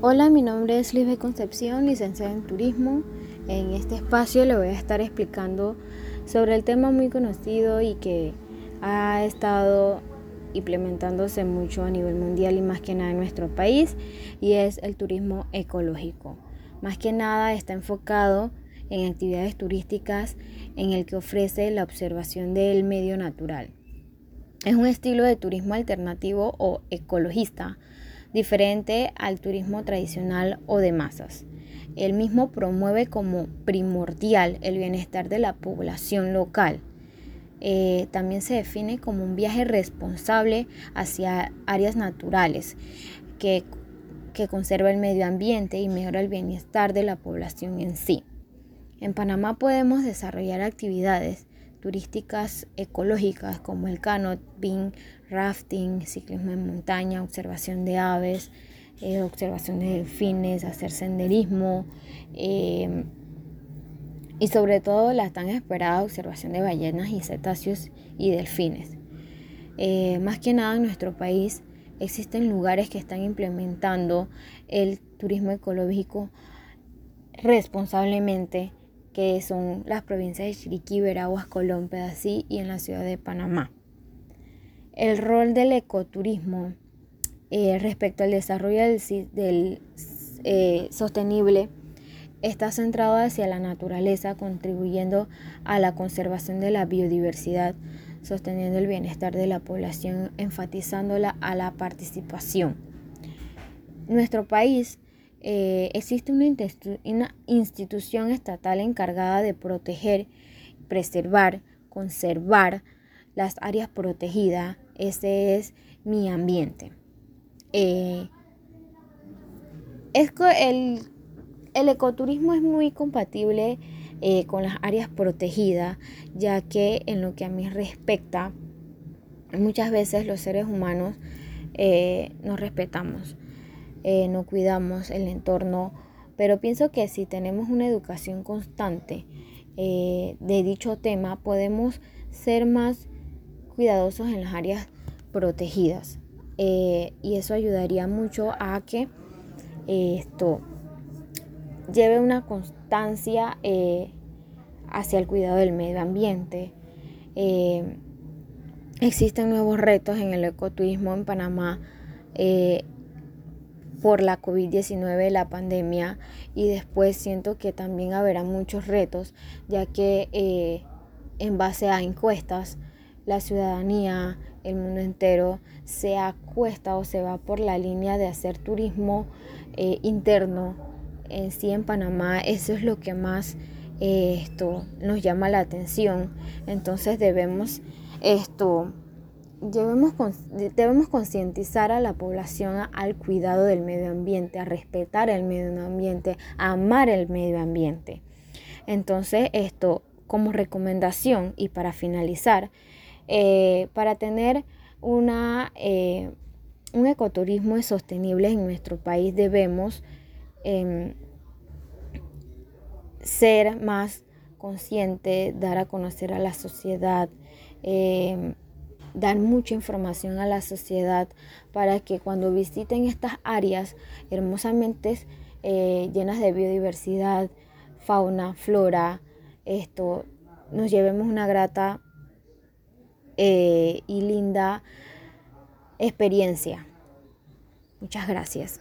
Hola, mi nombre es Liz Concepción, licenciada en Turismo. En este espacio le voy a estar explicando sobre el tema muy conocido y que ha estado implementándose mucho a nivel mundial y más que nada en nuestro país y es el turismo ecológico. Más que nada está enfocado en actividades turísticas en el que ofrece la observación del medio natural. Es un estilo de turismo alternativo o ecologista diferente al turismo tradicional o de masas. El mismo promueve como primordial el bienestar de la población local. Eh, también se define como un viaje responsable hacia áreas naturales que, que conserva el medio ambiente y mejora el bienestar de la población en sí. En Panamá podemos desarrollar actividades turísticas ecológicas como el canoping, rafting, ciclismo en montaña, observación de aves, eh, observación de delfines, hacer senderismo em, y sobre todo la tan esperada observación de ballenas y cetáceos y delfines. Eh, más que nada en nuestro país existen lugares que están implementando el turismo ecológico responsablemente que son las provincias de Chiriquí, Veraguas, Colón, Pedací y en la ciudad de Panamá. El rol del ecoturismo eh, respecto al desarrollo del, eh, sostenible está centrado hacia la naturaleza, contribuyendo a la conservación de la biodiversidad, sosteniendo el bienestar de la población, enfatizándola a la participación. Nuestro país eh, existe una, institución estatal encargada de proteger, preservar, conservar las áreas protegidas. Ese es mi ambiente. Eh, el, ecoturismo es muy compatible eh, con las áreas protegidas, ya que en lo que a mí respecta, muchas veces los seres humanos nos respetamos. Eh, no cuidamos el entorno, pero pienso que si tenemos una educación constante eh, de dicho tema, podemos ser más cuidadosos en las áreas protegidas. Eh, y eso ayudaría mucho a que esto lleve una constancia hacia el cuidado del medio ambiente. existen nuevos retos en el ecoturismo en Panamá por la COVID-19, la pandemia, y después siento que también habrá muchos retos, ya que eh, en base a encuestas, la ciudadanía, el mundo entero, se acuesta o se va por la línea de hacer turismo eh, interno en sí en Panamá. Eso es lo que más eh, esto nos llama la atención. Entonces debemos esto debemos, debemos concientizar a la población al cuidado del medio ambiente, a respetar el medio ambiente, a amar el medio ambiente. Entonces, esto como recomendación y para finalizar, eh, para tener una, eh, un ecoturismo sostenible en nuestro país debemos em, ser más conscientes, dar a conocer a la sociedad, em, dar mucha información a la sociedad para que cuando visiten estas áreas hermosamente eh, llenas de biodiversidad, fauna, flora, esto, nos llevemos una grata eh, y linda experiencia. Muchas gracias.